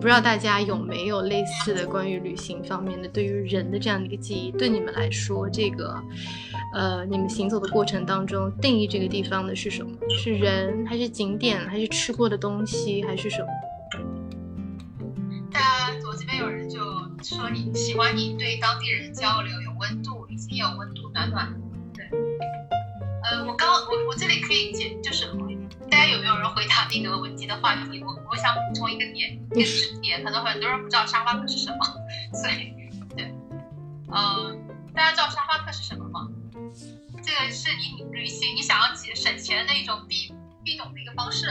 不知道大家有没有类似的关于旅行方面的，对于人的这样的一个记忆。对你们来说，这个，呃，你们行走的过程当中，定义这个地方的是什么？是人，还是景点，还是吃过的东西，还是什么？大家我这边有人就说你喜欢你对当地人交流有温度，已经有温度，暖暖。对，呃，我刚我我这里可以解，就是。大家有没有人回答那个问题的话题？想补充一个点，一个知识点，可能很多人不知道沙发客是什么，所以对，呃，大家知道沙发客是什么吗？这个是你旅行你想要省钱的一种必。一种的一个方式，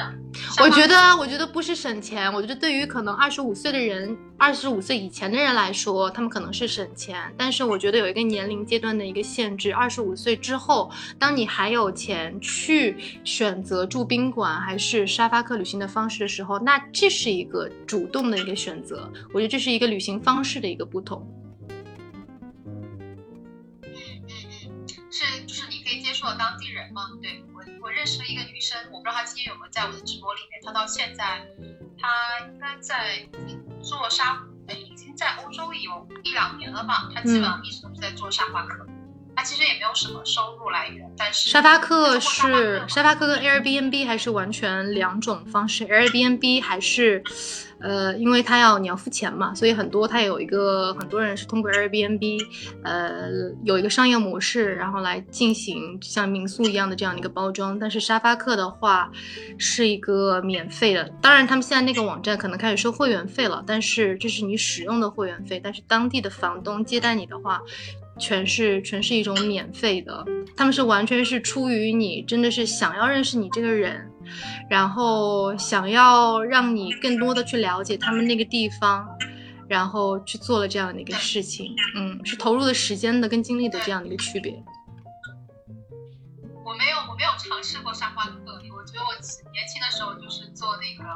我觉得，我觉得不是省钱，我觉得对于可能二十五岁的人，二十五岁以前的人来说，他们可能是省钱，但是我觉得有一个年龄阶段的一个限制，二十五岁之后，当你还有钱去选择住宾馆还是沙发客旅行的方式的时候，那这是一个主动的一个选择，我觉得这是一个旅行方式的一个不同。嗯嗯是，就是你可以接触到当地人吗？对。我认识了一个女生，我不知道她今天有没有在我的直播里面。她到现在，她应该在做沙，哎，已经在欧洲有一两年了吧。她基本上一直都是在做沙发客，她其实也没有什么收入来源。但是沙发客是沙发客跟 Airbnb 还是完全两种方式？Airbnb 还是？呃，因为他要你要付钱嘛，所以很多他有一个很多人是通过 Airbnb，呃，有一个商业模式，然后来进行像民宿一样的这样的一个包装。但是沙发客的话是一个免费的，当然他们现在那个网站可能开始收会员费了，但是这是你使用的会员费。但是当地的房东接待你的话，全是全是一种免费的，他们是完全是出于你真的是想要认识你这个人。然后想要让你更多的去了解他们那个地方，然后去做了这样的一个事情，嗯，是投入的时间的跟精力的这样的一个区别。我没有，我没有尝试过沙发客，我觉得我年轻的时候就是做那个，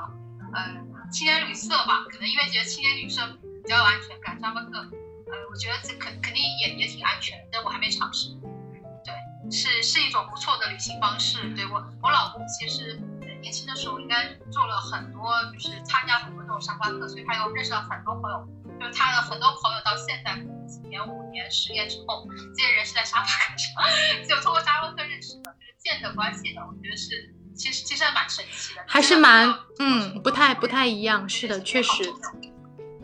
呃，青年旅社吧，可能因为觉得青年旅社比较有安全感，沙发客，呃，我觉得这肯肯定也也挺安全，但我还没尝试。对是是一种不错的旅行方式。对我，我老公其实年轻的时候应该做了很多，就是参加很多这种沙发课，所以他又认识了很多朋友。就是他的很多朋友到现在几年、五年、十年之后，这些人是在沙发课上，就通过沙发课认识的，就是建的关系的。我觉得是，其实其实还蛮神奇的，还是蛮嗯，不太不太一样。是的，确实。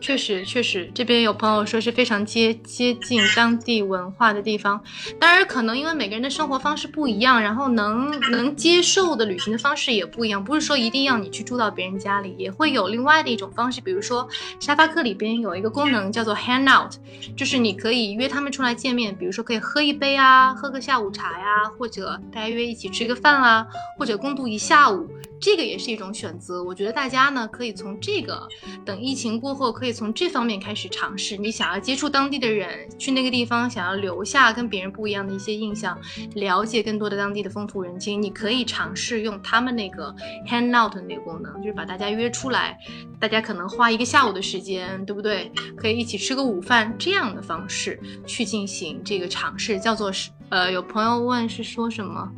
确实，确实，这边有朋友说是非常接接近当地文化的地方。当然，可能因为每个人的生活方式不一样，然后能能接受的旅行的方式也不一样。不是说一定要你去住到别人家里，也会有另外的一种方式。比如说，沙发客里边有一个功能叫做 hang out，就是你可以约他们出来见面，比如说可以喝一杯啊，喝个下午茶呀，或者大家约一起吃个饭啦，或者共度一下午。这个也是一种选择，我觉得大家呢可以从这个等疫情过后，可以从这方面开始尝试。你想要接触当地的人，去那个地方，想要留下跟别人不一样的一些印象，了解更多的当地的风土人情，你可以尝试用他们那个 hang out 那个功能，就是把大家约出来，大家可能花一个下午的时间，对不对？可以一起吃个午饭这样的方式去进行这个尝试，叫做是呃，有朋友问是说什么，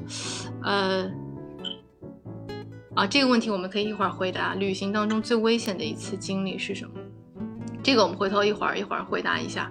呃。啊，这个问题我们可以一会儿回答。旅行当中最危险的一次经历是什么？这个我们回头一会儿一会儿回答一下，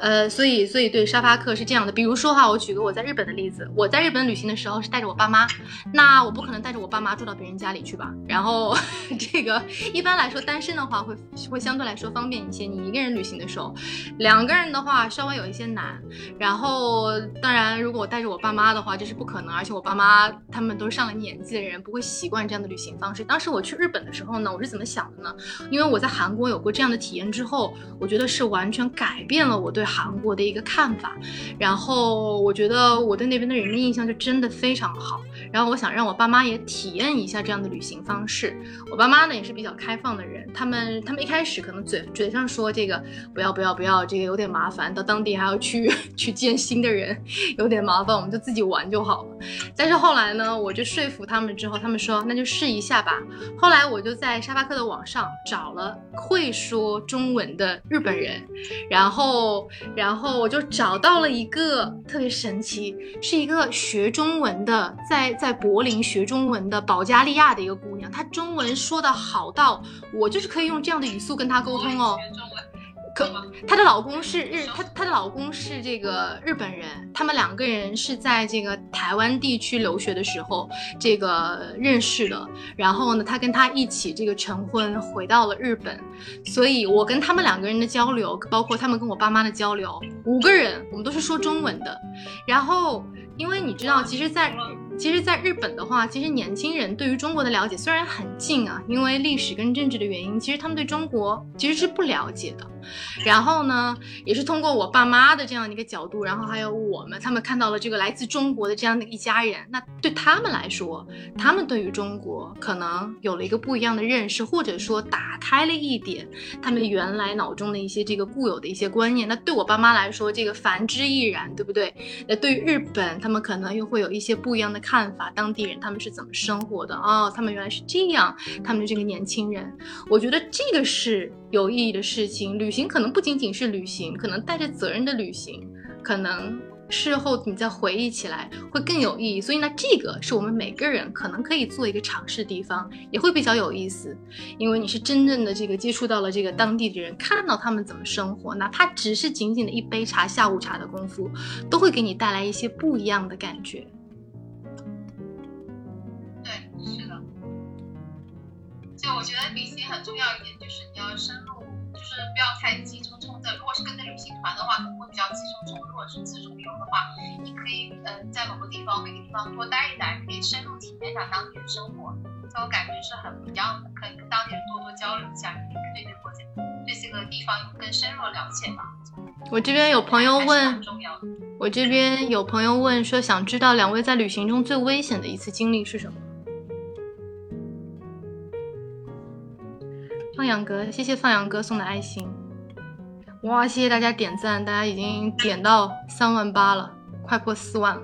呃，所以所以对沙发客是这样的，比如说哈，我举个我在日本的例子，我在日本旅行的时候是带着我爸妈，那我不可能带着我爸妈住到别人家里去吧？然后 这个一般来说单身的话会会相对来说方便一些，你一个人旅行的时候，两个人的话稍微有一些难。然后当然如果我带着我爸妈的话，这是不可能，而且我爸妈他们都上了年纪的人，不会习惯这样的旅行方式。当时我去日本的时候呢，我是怎么想的呢？因为我在韩国有过这样的体验之后。后，我觉得是完全改变了我对韩国的一个看法，然后我觉得我对那边的人的印象就真的非常好，然后我想让我爸妈也体验一下这样的旅行方式。我爸妈呢也是比较开放的人，他们他们一开始可能嘴嘴上说这个不要不要不要，这个有点麻烦，到当地还要去 去见新的人，有点麻烦，我们就自己玩就好了。但是后来呢，我就说服他们之后，他们说那就试一下吧。后来我就在沙发客的网上找了会说中文。文的日本人，然后然后我就找到了一个特别神奇，是一个学中文的，在在柏林学中文的保加利亚的一个姑娘，她中文说的好到我就是可以用这样的语速跟她沟通哦。可她的老公是日，她她的老公是这个日本人，他们两个人是在这个台湾地区留学的时候这个认识的，然后呢，他跟她一起这个成婚，回到了日本，所以我跟他们两个人的交流，包括他们跟我爸妈的交流，五个人我们都是说中文的，然后因为你知道，其实，在其实，在日本的话，其实年轻人对于中国的了解虽然很近啊，因为历史跟政治的原因，其实他们对中国其实是不了解的。然后呢，也是通过我爸妈的这样一个角度，然后还有我们，他们看到了这个来自中国的这样的一家人，那对他们来说，他们对于中国可能有了一个不一样的认识，或者说打开了一点他们原来脑中的一些这个固有的一些观念。那对我爸妈来说，这个反之亦然，对不对？那对于日本，他们可能又会有一些不一样的。看法，当地人他们是怎么生活的哦？他们原来是这样，他们的这个年轻人，我觉得这个是有意义的事情。旅行可能不仅仅是旅行，可能带着责任的旅行，可能事后你再回忆起来会更有意义。所以呢，这个是我们每个人可能可以做一个尝试的地方，也会比较有意思，因为你是真正的这个接触到了这个当地的人，看到他们怎么生活，哪怕只是仅仅的一杯茶、下午茶的功夫，都会给你带来一些不一样的感觉。我觉得旅行很重要一点，就是你要深入，就是不要太急匆匆的。如果是跟着旅行团的话，可能会比较急匆匆；如果是自助游的话，你可以呃在某个地方、每个地方多待一待，可以深入体验一下当地的生活。在我感觉是很不一样的，可以跟当地人多多交流一下，可以对这个国家、对这个地方有更深入的了解吧。我这边有朋友问，我这边有朋友问说，想知道两位在旅行中最危险的一次经历是什么？放羊哥，谢谢放羊哥送的爱心，哇！谢谢大家点赞，大家已经点到三万八了，快破四万了。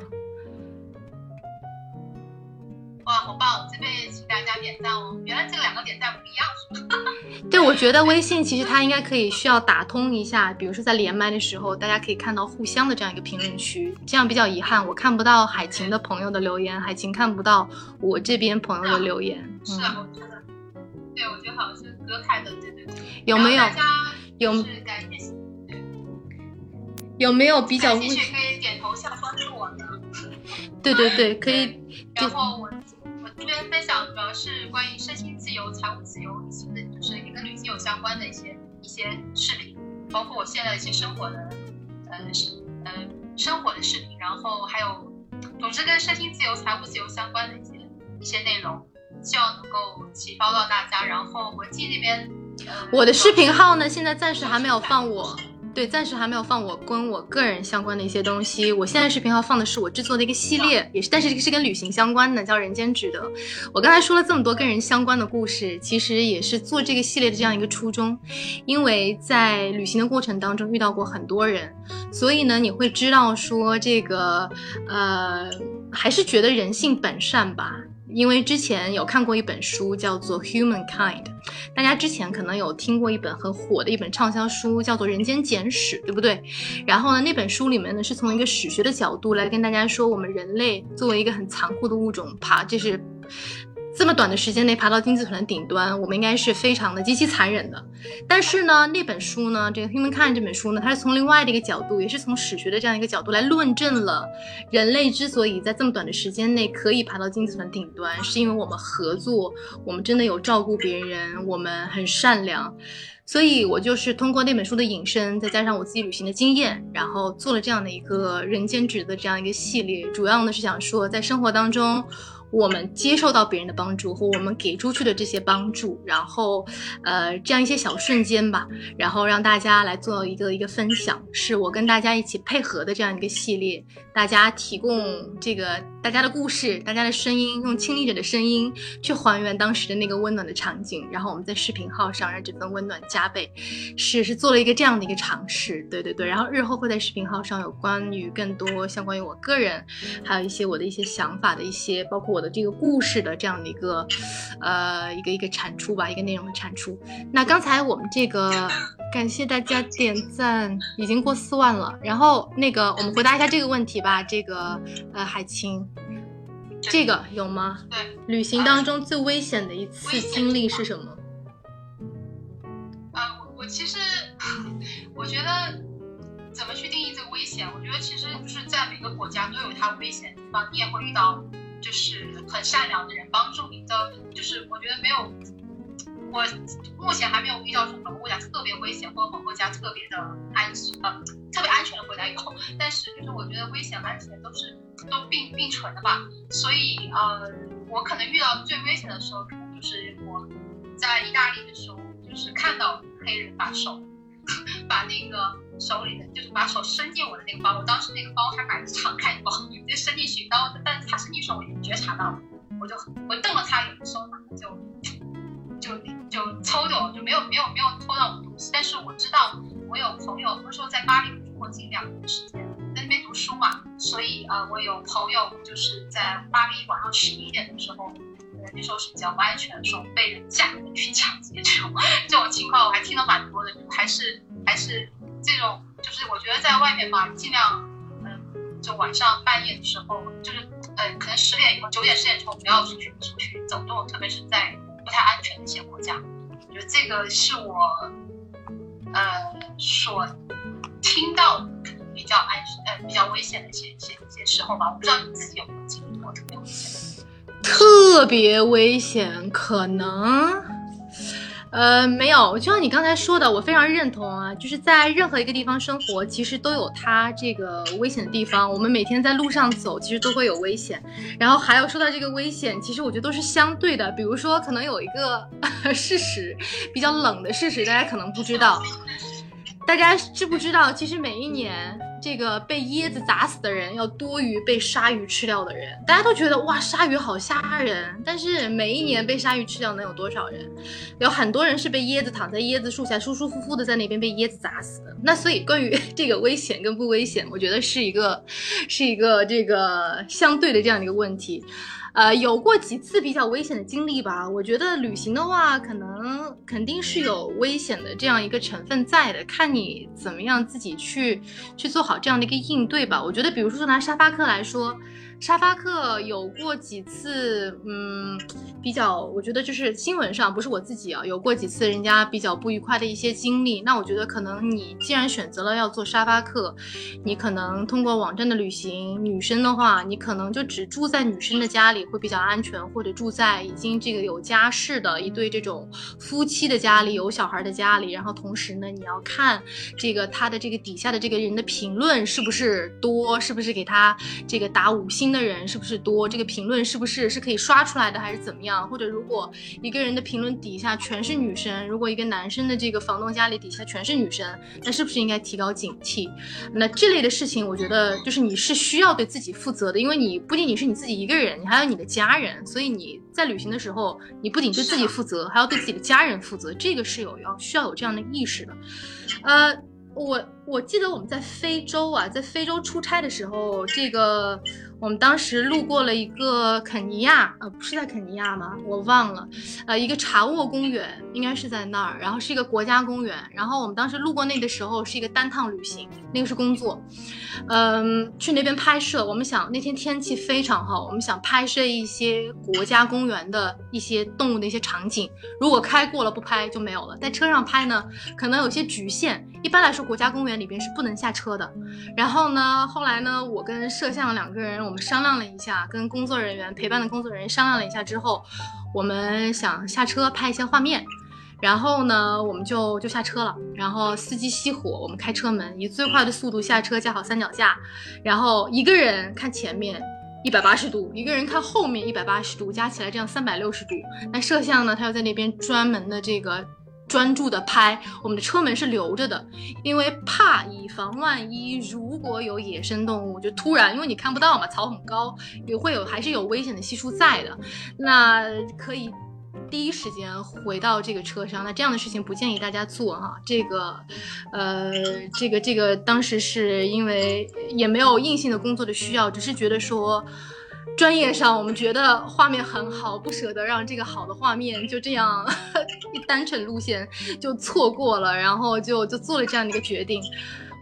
哇，好棒！这边也请大家点赞哦。原来这两个点赞不一样？对，我觉得微信其实它应该可以需要打通一下，比如说在连麦的时候，大家可以看到互相的这样一个评论区，这样比较遗憾，我看不到海琴的朋友的留言，海琴看不到我这边朋友的留言。是啊，我觉得，对，我觉得好像是。隔开的，对对对，有没有？有有没有比较？继续可以点头像关注我呢。对对对，可以。然后我我这边分享主要是关于身心自由、财务自由以及就是也跟旅行有相关的一些一些视频，包括我现在一些生活的呃呃生活的视频，然后还有总之跟身心自由、财务自由相关的一些一些内容。希望能够启发到大家。然后文静那边，我的视频号呢，现在暂时还没有放我，对，暂时还没有放我跟我个人相关的一些东西。我现在视频号放的是我制作的一个系列，也是，但是这个是跟旅行相关的，叫《人间值得》。我刚才说了这么多跟人相关的故事，其实也是做这个系列的这样一个初衷。因为在旅行的过程当中遇到过很多人，所以呢，你会知道说这个，呃，还是觉得人性本善吧。因为之前有看过一本书，叫做《Humankind》，大家之前可能有听过一本很火的一本畅销书，叫做《人间简史》，对不对？然后呢，那本书里面呢，是从一个史学的角度来跟大家说，我们人类作为一个很残酷的物种，爬就是。这么短的时间内爬到金字塔的顶端，我们应该是非常的极其残忍的。但是呢，那本书呢，这个《Humankind》这本书呢，它是从另外的一个角度，也是从史学的这样一个角度来论证了人类之所以在这么短的时间内可以爬到金字塔的顶端，是因为我们合作，我们真的有照顾别人，我们很善良。所以我就是通过那本书的引申，再加上我自己旅行的经验，然后做了这样的一个人间值的这样一个系列，主要呢是想说在生活当中。我们接受到别人的帮助和我们给出去的这些帮助，然后，呃，这样一些小瞬间吧，然后让大家来做一个一个分享，是我跟大家一起配合的这样一个系列，大家提供这个大家的故事，大家的声音，用亲历者的声音去还原当时的那个温暖的场景，然后我们在视频号上让这份温暖加倍，是是做了一个这样的一个尝试，对对对，然后日后会在视频号上有关于更多相关于我个人，还有一些我的一些想法的一些，包括。我的这个故事的这样的一个，呃，一个一个产出吧，一个内容的产出。那刚才我们这个感谢大家点赞，已经过四万了。然后那个我们回答一下这个问题吧，这个呃海清，这个有吗？对，旅行当中最危险的一次经历是什么？呃，我我其实我觉得怎么去定义这个危险？我觉得其实就是在每个国家都有它危险的地方，你也会遇到就是很善良的人帮助你的，就是我觉得没有，我目前还没有遇到说某国家特别危险或者某个国家特别的安呃特别安全的国家有，但是就是我觉得危险安全都是都并并存的吧，所以呃我可能遇到最危险的时候，可能就是我在意大利的时候，就是看到黑人把手 把那个手里的就是把手伸进我的那个包，我当时那个包还买的敞开的包，直接伸进去，然后但是他伸进去我已经觉察到了，我就我瞪了他一眼，手马上就就就抽走，就没有没有没有偷到我的东西，但是我知道我有朋友，那时候在巴黎住过近两年的时间，在那边读书嘛，所以呃我有朋友就是在巴黎晚上十一点的时候。呃那时候是比较不安全的时候，被人架着去抢劫这种 这种情况，我还听到蛮多的，还是还是这种，就是我觉得在外面嘛，尽量，嗯，就晚上半夜的时候，就是呃，可能十点以后、九点、十点之后不要出去出去走动，特别是在不太安全的一些国家。我觉得这个是我，呃，所听到可能比较安、呃比较危险的一些一些一些时候吧。我不知道你自己有没有经历过特别危险的。特别危险，可能，呃，没有。就像你刚才说的，我非常认同啊，就是在任何一个地方生活，其实都有它这个危险的地方。我们每天在路上走，其实都会有危险。然后还有说到这个危险，其实我觉得都是相对的。比如说，可能有一个 事实比较冷的事实，大家可能不知道。大家知不知道，其实每一年这个被椰子砸死的人要多于被鲨鱼吃掉的人。大家都觉得哇，鲨鱼好吓人，但是每一年被鲨鱼吃掉能有多少人？有很多人是被椰子躺在椰子树下舒舒服服的在那边被椰子砸死的。那所以关于这个危险跟不危险，我觉得是一个是一个这个相对的这样的一个问题。呃，有过几次比较危险的经历吧。我觉得旅行的话，可能肯定是有危险的这样一个成分在的，看你怎么样自己去去做好这样的一个应对吧。我觉得，比如说拿沙发客来说。沙发客有过几次，嗯，比较，我觉得就是新闻上不是我自己啊，有过几次人家比较不愉快的一些经历。那我觉得可能你既然选择了要做沙发客，你可能通过网站的旅行，女生的话，你可能就只住在女生的家里会比较安全，或者住在已经这个有家室的一对这种夫妻的家里，有小孩的家里。然后同时呢，你要看这个他的这个底下的这个人的评论是不是多，是不是给他这个打五星。的人是不是多？这个评论是不是是可以刷出来的，还是怎么样？或者如果一个人的评论底下全是女生，如果一个男生的这个房东家里底下全是女生，那是不是应该提高警惕？那这类的事情，我觉得就是你是需要对自己负责的，因为你不仅仅是你自己一个人，你还有你的家人，所以你在旅行的时候，你不仅对自己负责，还要对自己的家人负责，这个是有要需要有这样的意识的，呃。我我记得我们在非洲啊，在非洲出差的时候，这个我们当时路过了一个肯尼亚，呃，不是在肯尼亚吗？我忘了，呃，一个查沃公园应该是在那儿，然后是一个国家公园，然后我们当时路过那的时候是一个单趟旅行，那个是工作，嗯，去那边拍摄，我们想那天天气非常好，我们想拍摄一些国家公园的一些动物的一些场景，如果开过了不拍就没有了，在车上拍呢，可能有些局限，一般来说。国家公园里边是不能下车的。然后呢，后来呢，我跟摄像两个人，我们商量了一下，跟工作人员陪伴的工作人员商量了一下之后，我们想下车拍一些画面。然后呢，我们就就下车了。然后司机熄火，我们开车门，以最快的速度下车，架好三脚架，然后一个人看前面一百八十度，一个人看后面一百八十度，加起来这样三百六十度。那摄像呢，他要在那边专门的这个。专注的拍，我们的车门是留着的，因为怕以防万一，如果有野生动物就突然，因为你看不到嘛，草很高，也会有还是有危险的系数在的，那可以第一时间回到这个车上。那这样的事情不建议大家做哈，这个，呃，这个这个当时是因为也没有硬性的工作的需要，只是觉得说。专业上我们觉得画面很好，不舍得让这个好的画面就这样 一单程路线就错过了，然后就就做了这样的一个决定。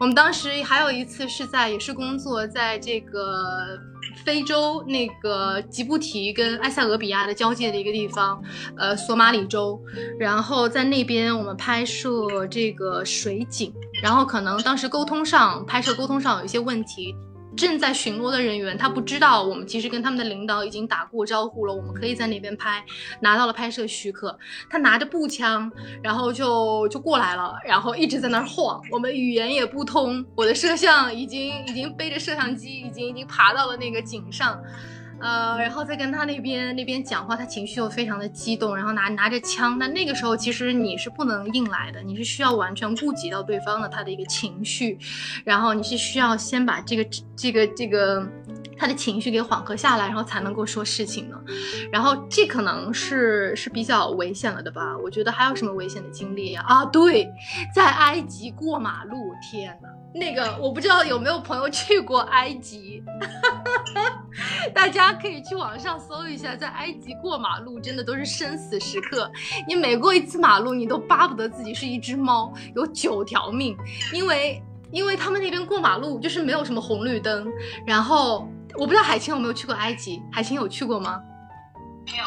我们当时还有一次是在也是工作在这个非洲那个吉布提跟埃塞俄比亚的交界的一个地方，呃，索马里州，然后在那边我们拍摄这个水景，然后可能当时沟通上拍摄沟通上有一些问题。正在巡逻的人员，他不知道我们其实跟他们的领导已经打过招呼了，我们可以在那边拍，拿到了拍摄许可。他拿着步枪，然后就就过来了，然后一直在那儿晃。我们语言也不通，我的摄像已经已经背着摄像机，已经已经爬到了那个井上。呃，然后再跟他那边那边讲话，他情绪又非常的激动，然后拿拿着枪。那那个时候其实你是不能硬来的，你是需要完全顾及到对方的他的一个情绪，然后你是需要先把这个这个这个他的情绪给缓和下来，然后才能够说事情呢。然后这可能是是比较危险了的吧？我觉得还有什么危险的经历呀？啊，对，在埃及过马路，天呐，那个我不知道有没有朋友去过埃及。大家可以去网上搜一下，在埃及过马路真的都是生死时刻。你每过一次马路，你都巴不得自己是一只猫，有九条命。因为，因为他们那边过马路就是没有什么红绿灯。然后，我不知道海清有没有去过埃及，海清有去过吗？没有，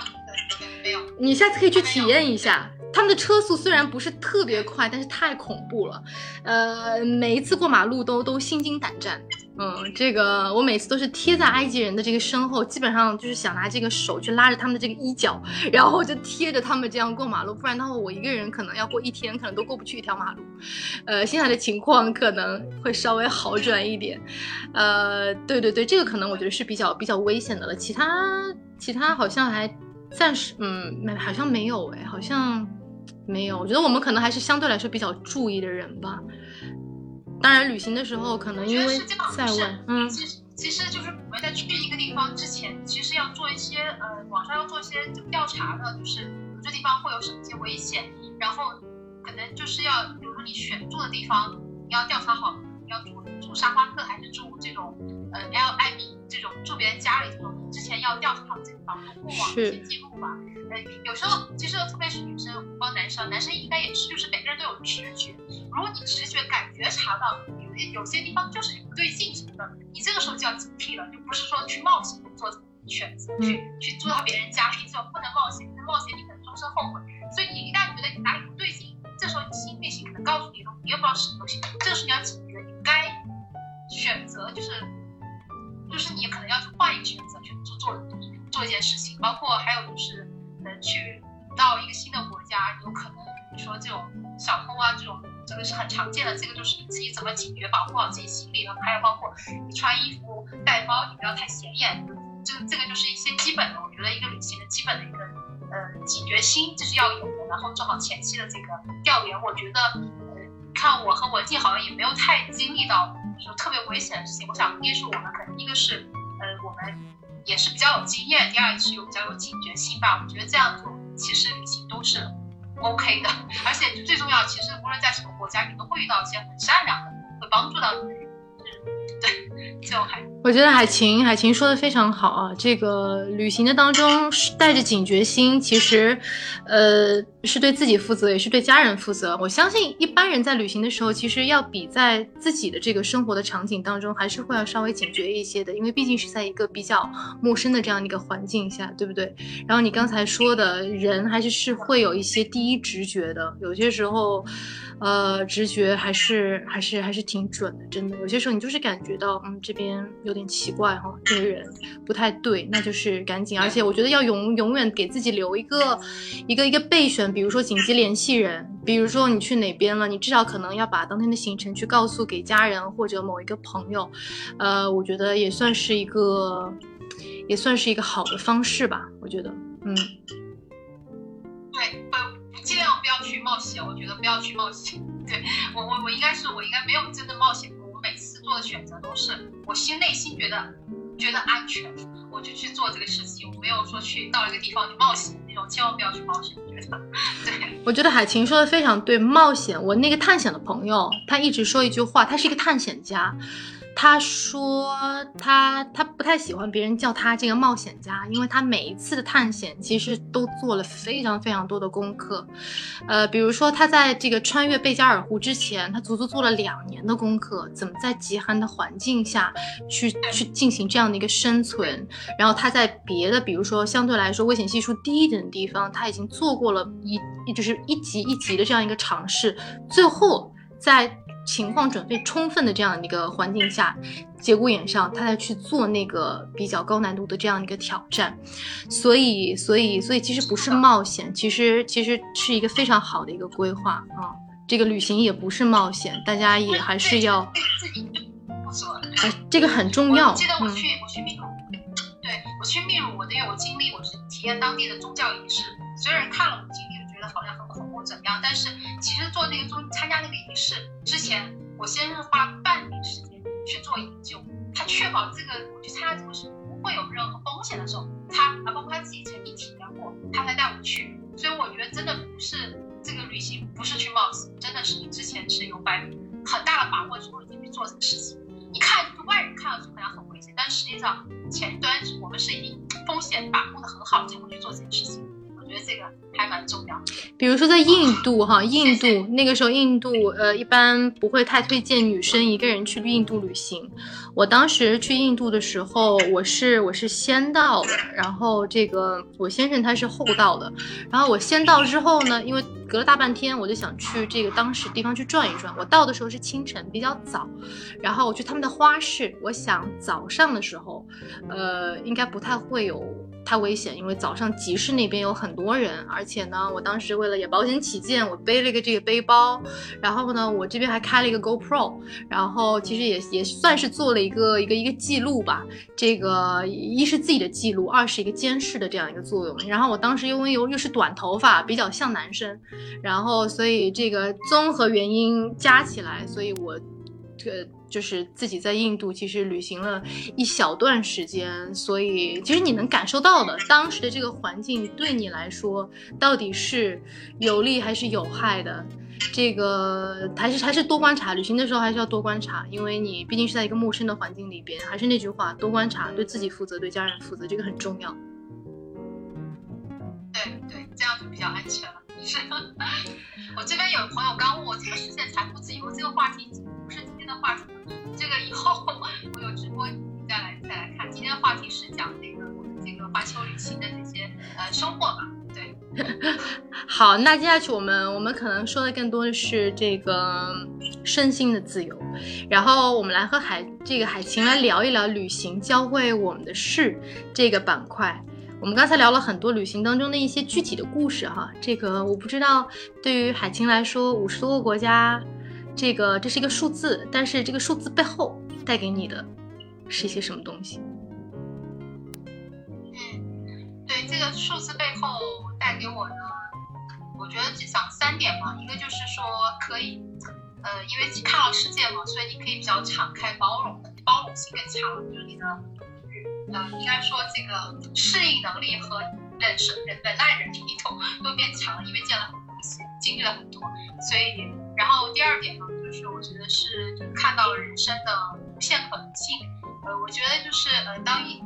没有。你下次可以去体验一下。他们的车速虽然不是特别快，但是太恐怖了。呃，每一次过马路都都心惊胆战。嗯，这个我每次都是贴在埃及人的这个身后，基本上就是想拿这个手去拉着他们的这个衣角，然后就贴着他们这样过马路。不然的话，我一个人可能要过一天，可能都过不去一条马路。呃，现在的情况可能会稍微好转一点。呃，对对对，这个可能我觉得是比较比较危险的了。其他其他好像还暂时嗯没好像没有哎，好像没有。我觉得我们可能还是相对来说比较注意的人吧。当然，旅行的时候可能因为在外，嗯，其实其实就是我们在去一个地方之前，其实要做一些呃，网上要做一些调查的，就是这地方会有什么些危险，然后可能就是要，比如说你选住的地方，你要调查好，你要住住沙发客还是住这种呃 L I B 这种住别人家里这种，之前要调查好这个房子过往一些记录吧。呃，有时候其实特别是女生，包括男生，男生应该也是，就是每个人都有直觉。如果你直觉感觉查到有有些地方就是不对劲什么的，你这个时候就要警惕了，就不是说去冒险做选择，去去住到别人家里这种不能冒险，冒险你可能终身后悔。所以你一旦觉得你哪里不对劲，这时候你心内心可能告诉你说你又不知道什么东西，这个时候你要警觉，你该选择就是就是你可能要去换一个选择去做做做一件事情，包括还有就是能。去到一个新的国家，有可能你说这种小偷啊，这种这个是很常见的。这个就是你自己怎么警觉，保护好自己行李了。还有包括你穿衣服、带包，你不要太显眼。这这个就是一些基本的，我觉得一个旅行的基本的一个呃警觉心，这是要有的。然后做好前期的这个调研，我觉得呃，看我和文静好像也没有太经历到说特别危险的事情。我想，一是我们可能一个是呃我们。也是比较有经验，第二是有比较有警觉心吧。我觉得这样做其实旅行都是 OK 的，而且最重要，其实无论在什么国家，你都会遇到一些很善良的，会帮助到你的人。对，就还。我觉得海琴，海琴说的非常好啊。这个旅行的当中带着警觉心，其实，呃，是对自己负责，也是对家人负责。我相信一般人在旅行的时候，其实要比在自己的这个生活的场景当中，还是会要稍微警觉一些的，因为毕竟是在一个比较陌生的这样的一个环境下，对不对？然后你刚才说的人还是是会有一些第一直觉的，有些时候，呃，直觉还是还是还是挺准的，真的。有些时候你就是感觉到，嗯，这边有。有点奇怪哈，这个人不太对，那就是赶紧，而且我觉得要永永远给自己留一个一个一个备选，比如说紧急联系人，比如说你去哪边了，你至少可能要把当天的行程去告诉给家人或者某一个朋友，呃，我觉得也算是一个也算是一个好的方式吧，我觉得，嗯，对，不尽量不要去冒险，我觉得不要去冒险，对我我我应该是我应该没有真的冒险。做的选择都是我心内心觉得觉得安全，我就去做这个事情。我没有说去到一个地方去冒险那种，千万不要去冒险。对。我觉得海琴说的非常对，冒险。我那个探险的朋友，他一直说一句话，他是一个探险家。他说他他不太喜欢别人叫他这个冒险家，因为他每一次的探险其实都做了非常非常多的功课，呃，比如说他在这个穿越贝加尔湖之前，他足足做了两年的功课，怎么在极寒的环境下去去进行这样的一个生存，然后他在别的比如说相对来说危险系数低一点的地方，他已经做过了一就是一级一级的这样一个尝试，最后在。情况准备充分的这样一个环境下，节骨眼上，他再去做那个比较高难度的这样一个挑战，所以，所以，所以其实不是冒险，其实其实是一个非常好的一个规划啊。这个旅行也不是冒险，大家也还是要自己不说，这个很重要。记得我去我去秘鲁，对我去秘鲁，我的有经历，我是体验当地的宗教仪式，虽然看了我经历。觉得好像很恐怖怎么样？但是其实做那个做参加那个仪式之前，我先是花半年时间去做研究，他确保这个我去参加这个是不会有任何风险的时候，他啊包括他自己曾经体验过，他才带我去。所以我觉得真的不是这个旅行不是去冒险，真的是你之前是有百很大的把握之后你去做这个事情。你看外人看到去好像很危险，但实际上前端我们是以风险把控的很好才会去做这件事情。我觉得这个还蛮重要。比如说在印度哈，印度那个时候印度呃一般不会太推荐女生一个人去印度旅行。我当时去印度的时候，我是我是先到的，然后这个我先生他是后到的。然后我先到之后呢，因为隔了大半天，我就想去这个当时地方去转一转。我到的时候是清晨，比较早。然后我去他们的花市，我想早上的时候，呃，应该不太会有。太危险，因为早上集市那边有很多人，而且呢，我当时为了也保险起见，我背了一个这个背包，然后呢，我这边还开了一个 GoPro，然后其实也也算是做了一个一个一个记录吧。这个一是自己的记录，二是一个监视的这样一个作用。然后我当时因为又又是短头发，比较像男生，然后所以这个综合原因加起来，所以我这个。就是自己在印度其实旅行了一小段时间，所以其实你能感受到的当时的这个环境对你来说到底是有利还是有害的，这个还是还是多观察。旅行的时候还是要多观察，因为你毕竟是在一个陌生的环境里边。还是那句话，多观察，对自己负责，对家人负责，这个很重要。对对，这样就比较安全了。是，我这边有朋友刚问我这个实现财富自由这个话题。不是的话题，这个以后我有直播你再来再来看。今天的话题是讲这个我们这个环球旅行的这些呃收获吧。对，好，那接下去我们我们可能说的更多的是这个身心的自由，然后我们来和海这个海晴来聊一聊旅行教会我们的事这个板块。我们刚才聊了很多旅行当中的一些具体的故事哈，这个我不知道对于海晴来说，五十多个国家。这个这是一个数字，但是这个数字背后带给你的是一些什么东西？嗯，对，这个数字背后带给我的，我觉得只想三点嘛。一个就是说可以，呃，因为看到世界嘛，所以你可以比较敞开包容，包容性更强，就是你的，呃，应该说这个适应能力和忍受忍忍耐忍力都都变强了，因为见了很多东西，经历了很多，所以。然后第二点呢，就是我觉得是就是看到了人生的无限可能性。呃，我觉得就是呃，当一，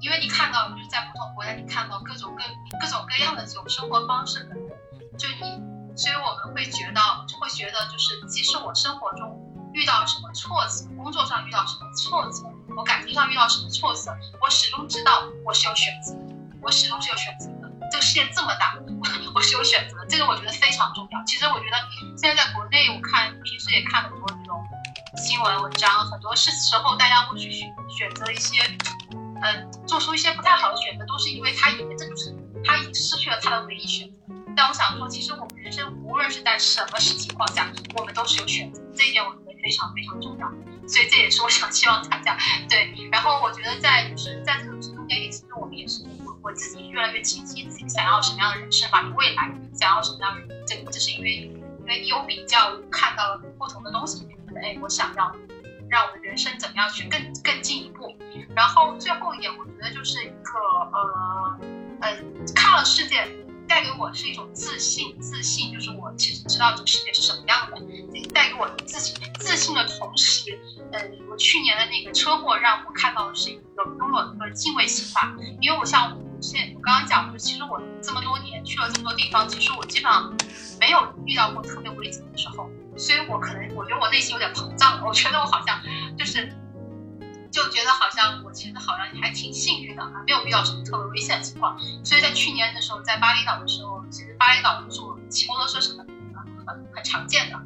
因为你看到就是在不同国家，你看到各种各各种各样的这种生活方式，就你，所以我们会觉得就会觉得就是，即使我生活中遇到什么挫折，工作上遇到什么挫折，我感情上遇到什么挫折，我始终知道我是有选择的，我始终是有选择的。这个世界这么大，我是有选择的，这个我觉得非常重要。其实我觉得现在在国内，我看平时也看很多这种新闻文章，很多是时候大家会去选选择一些，嗯，做出一些不太好的选择，都是因为他以为这就是他已经失去了他的唯一选择。但我想说，其实我们人生无论是在什么情况下，我们都是有选择，这一点我觉得非常非常重要。所以这也是我想希望大家对。然后我觉得在就是在这种中间，其实我们也是。我自己越来越清晰自己想要什么样的人生吧，未来想要什么样的人，这这是因为因为有比较，看到了不同的东西，觉得哎，我想要让我的人生怎么样去更更进一步。然后最后一点，我觉得就是一个呃呃，看了世界带给我是一种自信，自信就是我其实知道这个世界是什么样的，带给我自信自信的同时，呃，我去年的那个车祸让我看到的是有拥有一个敬畏心吧。因为我像现我刚刚讲，就其实我这么多年去了这么多地方，其实我基本上没有遇到过特别危险的时候，所以我可能我觉得我内心有点膨胀，我觉得我好像就是就觉得好像我其实好像还挺幸运的，还没有遇到什么特别危险的情况。所以在去年的时候，在巴厘岛的时候，其实巴厘岛是我骑摩托车什么。很很常见的，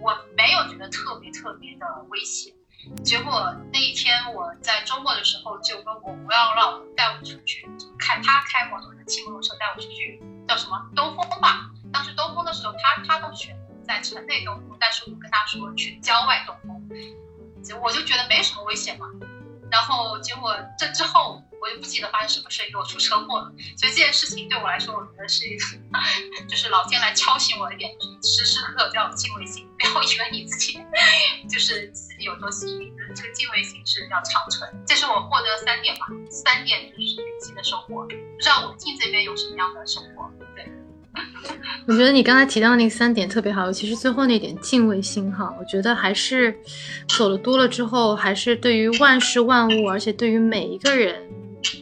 我没有觉得特别特别的危险。结果那一天我在周末的时候就跟我不要让带我出去，就开他开摩托车骑摩托车带我出去，叫什么兜风吧。当时兜风的时候，他他都选择在城内兜风，但是我跟他说去郊外兜风，我就觉得没什么危险嘛。然后结果这之后。我就不记得发生什么事给我出车祸了，所以这件事情对我来说，我觉得是一个，就是老天来敲醒我一点，时时刻刻都要有敬畏心，不要以为你自己 就是自己有多幸运，这个敬畏心是要长存。这是我获得三点吧，三点就是旅行的收获。不知道我进这边有什么样的收获？我觉得你刚才提到那三点特别好，尤其是最后那点敬畏心哈，我觉得还是走了多了之后，还是对于万事万物，而且对于每一个人。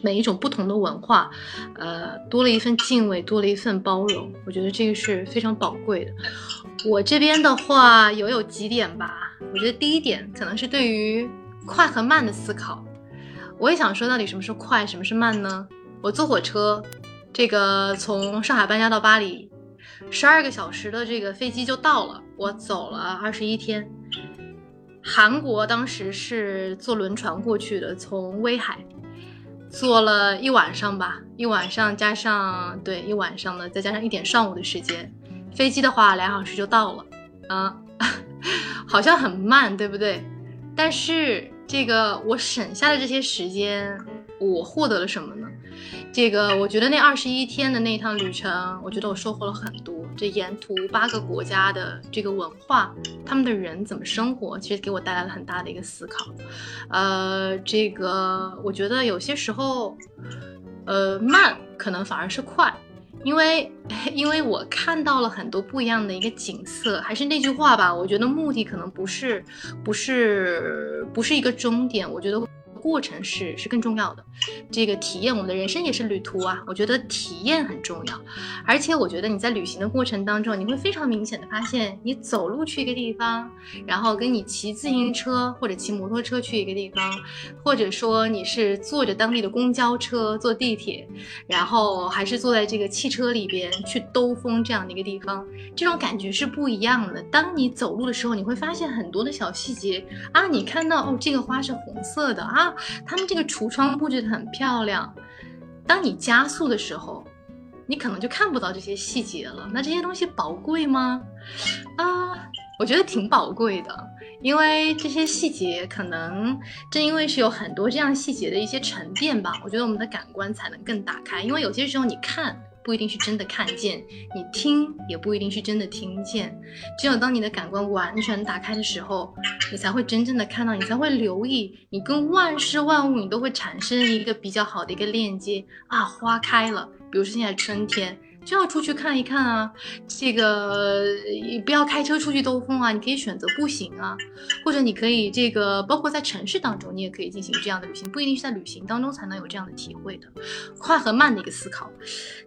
每一种不同的文化，呃，多了一份敬畏，多了一份包容，我觉得这个是非常宝贵的。我这边的话，有有几点吧。我觉得第一点可能是对于快和慢的思考。我也想说，到底什么是快，什么是慢呢？我坐火车，这个从上海搬家到巴黎，十二个小时的这个飞机就到了。我走了二十一天。韩国当时是坐轮船过去的，从威海。坐了一晚上吧，一晚上加上对一晚上的，再加上一点上午的时间，飞机的话两小时就到了，啊，好像很慢，对不对？但是这个我省下的这些时间，我获得了什么呢？这个我觉得那二十一天的那一趟旅程，我觉得我收获了很多。这沿途八个国家的这个文化，他们的人怎么生活，其实给我带来了很大的一个思考。呃，这个我觉得有些时候，呃，慢可能反而是快，因为 因为我看到了很多不一样的一个景色。还是那句话吧，我觉得目的可能不是不是不是一个终点，我觉得。过程是是更重要的，这个体验我们的人生也是旅途啊，我觉得体验很重要，而且我觉得你在旅行的过程当中，你会非常明显的发现，你走路去一个地方，然后跟你骑自行车或者骑摩托车去一个地方，或者说你是坐着当地的公交车、坐地铁，然后还是坐在这个汽车里边去兜风这样的一个地方，这种感觉是不一样的。当你走路的时候，你会发现很多的小细节啊，你看到哦，这个花是红色的啊。他们这个橱窗布置的很漂亮，当你加速的时候，你可能就看不到这些细节了。那这些东西宝贵吗？啊，我觉得挺宝贵的，因为这些细节可能正因为是有很多这样细节的一些沉淀吧，我觉得我们的感官才能更打开。因为有些时候你看。不一定是真的看见，你听也不一定是真的听见。只有当你的感官完全打开的时候，你才会真正的看到，你才会留意，你跟万事万物，你都会产生一个比较好的一个链接啊。花开了，比如说现在春天。就要出去看一看啊，这个不要开车出去兜风啊，你可以选择步行啊，或者你可以这个，包括在城市当中，你也可以进行这样的旅行，不一定是在旅行当中才能有这样的体会的，快和慢的一个思考。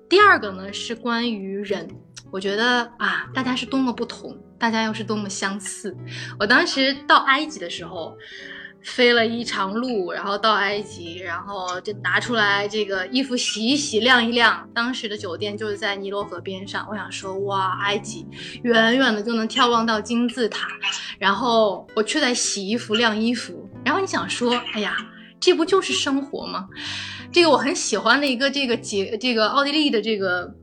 第二个呢是关于人，我觉得啊，大家是多么不同，大家又是多么相似。我当时到埃及的时候。飞了一长路，然后到埃及，然后就拿出来这个衣服洗一洗、晾一晾。当时的酒店就是在尼罗河边上。我想说，哇，埃及远远的就能眺望到金字塔，然后我却在洗衣服、晾衣服。然后你想说，哎呀，这不就是生活吗？这个我很喜欢的一个这个节，这个奥地利的这个。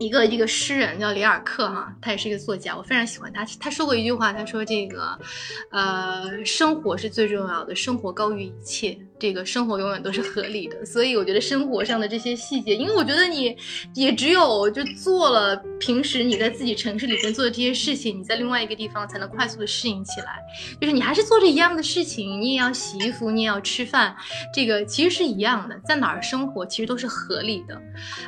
一个一个诗人叫里尔克哈，他也是一个作家，我非常喜欢他。他说过一句话，他说这个，呃，生活是最重要的，生活高于一切。这个生活永远都是合理的。所以我觉得生活上的这些细节，因为我觉得你也只有就做了平时你在自己城市里边做的这些事情，你在另外一个地方才能快速的适应起来。就是你还是做着一样的事情，你也要洗衣服，你也要吃饭，这个其实是一样的，在哪儿生活其实都是合理的。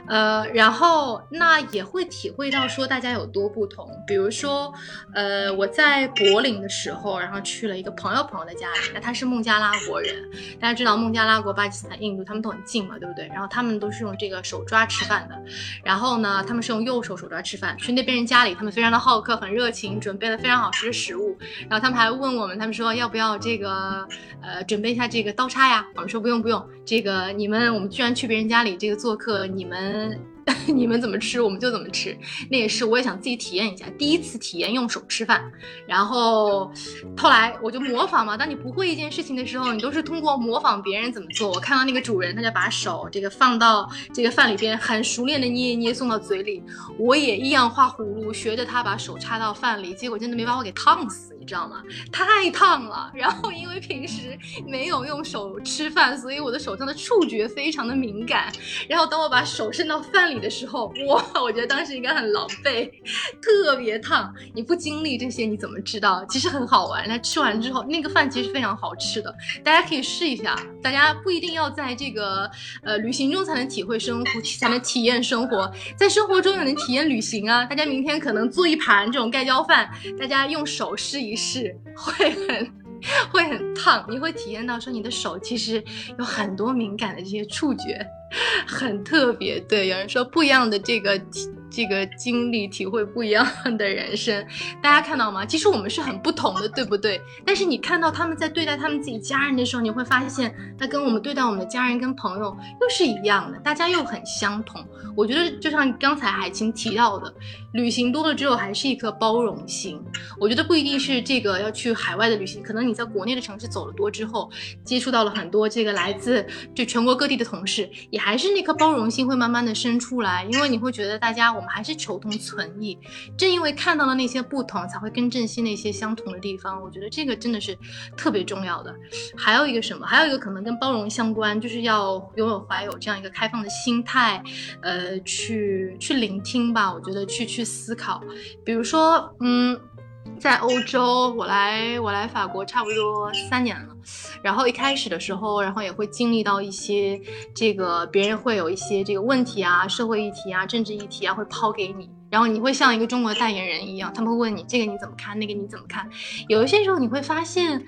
呃，然后那也会体会到说大家有多不同。比如说，呃，我在柏林的时候，然后去了一个朋友朋友的家里，那他是孟加拉国人。大家知道孟加拉国、巴基斯坦、印度他们都很近嘛，对不对？然后他们都是用这个手抓吃饭的。然后呢，他们是用右手手抓吃饭。去那边人家里，他们非常的好客，很热情，准备了非常好吃的食物。然后他们还问我们，他们说要不要这个，呃，准备一下这个刀叉呀？我们说不用不用，这个你们我们居然去别人家里这个做客，你们。你们怎么吃我们就怎么吃，那也是我也想自己体验一下，第一次体验用手吃饭。然后后来我就模仿嘛，当你不会一件事情的时候，你都是通过模仿别人怎么做。我看到那个主人，他就把手这个放到这个饭里边，很熟练的捏一捏送到嘴里，我也一样画葫芦，学着他把手插到饭里，结果真的没把我给烫死，你知道吗？太烫了。然后因为平时没有用手吃饭，所以我的手上的触觉非常的敏感。然后当我把手伸到饭里。的时候，哇，我觉得当时应该很狼狈，特别烫。你不经历这些，你怎么知道？其实很好玩。那吃完之后，那个饭其实非常好吃的，大家可以试一下。大家不一定要在这个呃旅行中才能体会生活，才能体验生活，在生活中也能体验旅行啊。大家明天可能做一盘这种盖浇饭，大家用手试一是，会很。会很烫，你会体验到说你的手其实有很多敏感的这些触觉，很特别。对，有人说不一样的这个。这个经历体会不一样的人生，大家看到吗？其实我们是很不同的，对不对？但是你看到他们在对待他们自己家人的时候，你会发现，他跟我们对待我们的家人跟朋友又是一样的，大家又很相同。我觉得就像刚才海清提到的，旅行多了之后还是一颗包容心。我觉得不一定是这个要去海外的旅行，可能你在国内的城市走了多之后，接触到了很多这个来自就全国各地的同事，也还是那颗包容心会慢慢的生出来，因为你会觉得大家我。们还是求同存异，正因为看到了那些不同，才会更珍惜那些相同的地方。我觉得这个真的是特别重要的。还有一个什么？还有一个可能跟包容相关，就是要拥有怀有这样一个开放的心态，呃，去去聆听吧。我觉得去去思考，比如说，嗯。在欧洲，我来我来法国差不多三年了，然后一开始的时候，然后也会经历到一些这个别人会有一些这个问题啊，社会议题啊，政治议题啊，会抛给你。然后你会像一个中国的代言人一样，他们会问你这个你怎么看，那个你怎么看？有一些时候你会发现，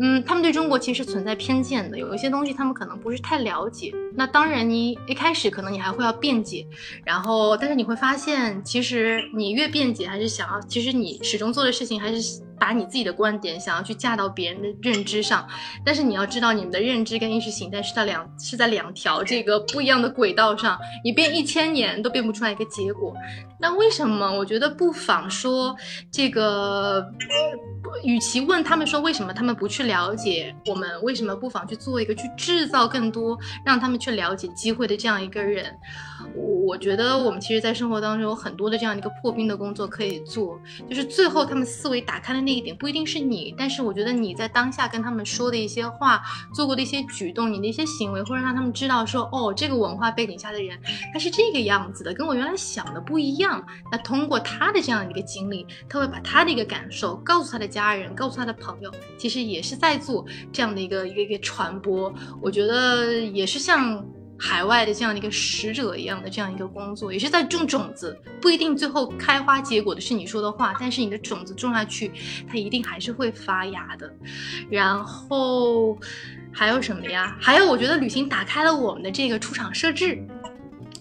嗯，他们对中国其实存在偏见的，有一些东西他们可能不是太了解。那当然，你一开始可能你还会要辩解，然后但是你会发现，其实你越辩解，还是想要，其实你始终做的事情还是。把你自己的观点想要去架到别人的认知上，但是你要知道，你们的认知跟意识形态是在两是在两条这个不一样的轨道上，你变一千年都变不出来一个结果。那为什么？我觉得不妨说这个，与其问他们说为什么他们不去了解我们，为什么不妨去做一个去制造更多让他们去了解机会的这样一个人？我觉得我们其实，在生活当中有很多的这样一个破冰的工作可以做，就是最后他们思维打开了那一点不一定是你，但是我觉得你在当下跟他们说的一些话，做过的一些举动，你的一些行为，会让他们知道说，哦，这个文化背景下的人他是这个样子的，跟我原来想的不一样。那通过他的这样的一个经历，他会把他的一个感受告诉他的家人，告诉他的朋友，其实也是在做这样的一个一个一个传播。我觉得也是像。海外的这样的一个使者一样的这样一个工作，也是在种种子，不一定最后开花结果的是你说的话，但是你的种子种下去，它一定还是会发芽的。然后还有什么呀？还有，我觉得旅行打开了我们的这个出厂设置。